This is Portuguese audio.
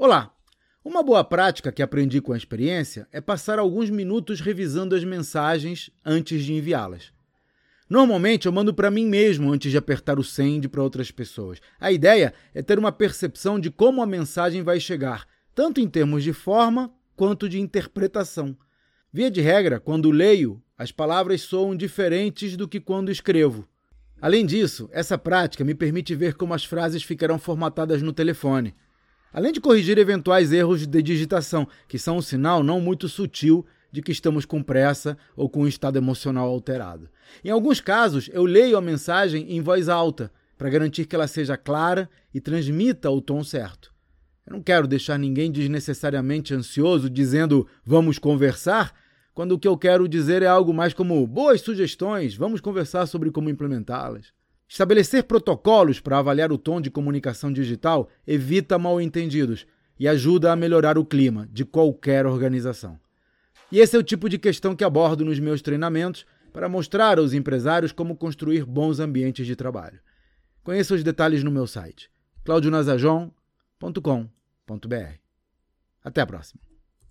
Olá! Uma boa prática que aprendi com a experiência é passar alguns minutos revisando as mensagens antes de enviá-las. Normalmente eu mando para mim mesmo antes de apertar o send para outras pessoas. A ideia é ter uma percepção de como a mensagem vai chegar, tanto em termos de forma quanto de interpretação. Via de regra, quando leio, as palavras soam diferentes do que quando escrevo. Além disso, essa prática me permite ver como as frases ficarão formatadas no telefone além de corrigir eventuais erros de digitação, que são um sinal não muito sutil de que estamos com pressa ou com um estado emocional alterado. Em alguns casos, eu leio a mensagem em voz alta, para garantir que ela seja clara e transmita o tom certo. Eu não quero deixar ninguém desnecessariamente ansioso dizendo vamos conversar, quando o que eu quero dizer é algo mais como boas sugestões, vamos conversar sobre como implementá-las. Estabelecer protocolos para avaliar o tom de comunicação digital evita mal-entendidos e ajuda a melhorar o clima de qualquer organização. E esse é o tipo de questão que abordo nos meus treinamentos para mostrar aos empresários como construir bons ambientes de trabalho. Conheça os detalhes no meu site claudionazajon.com.br. Até a próxima.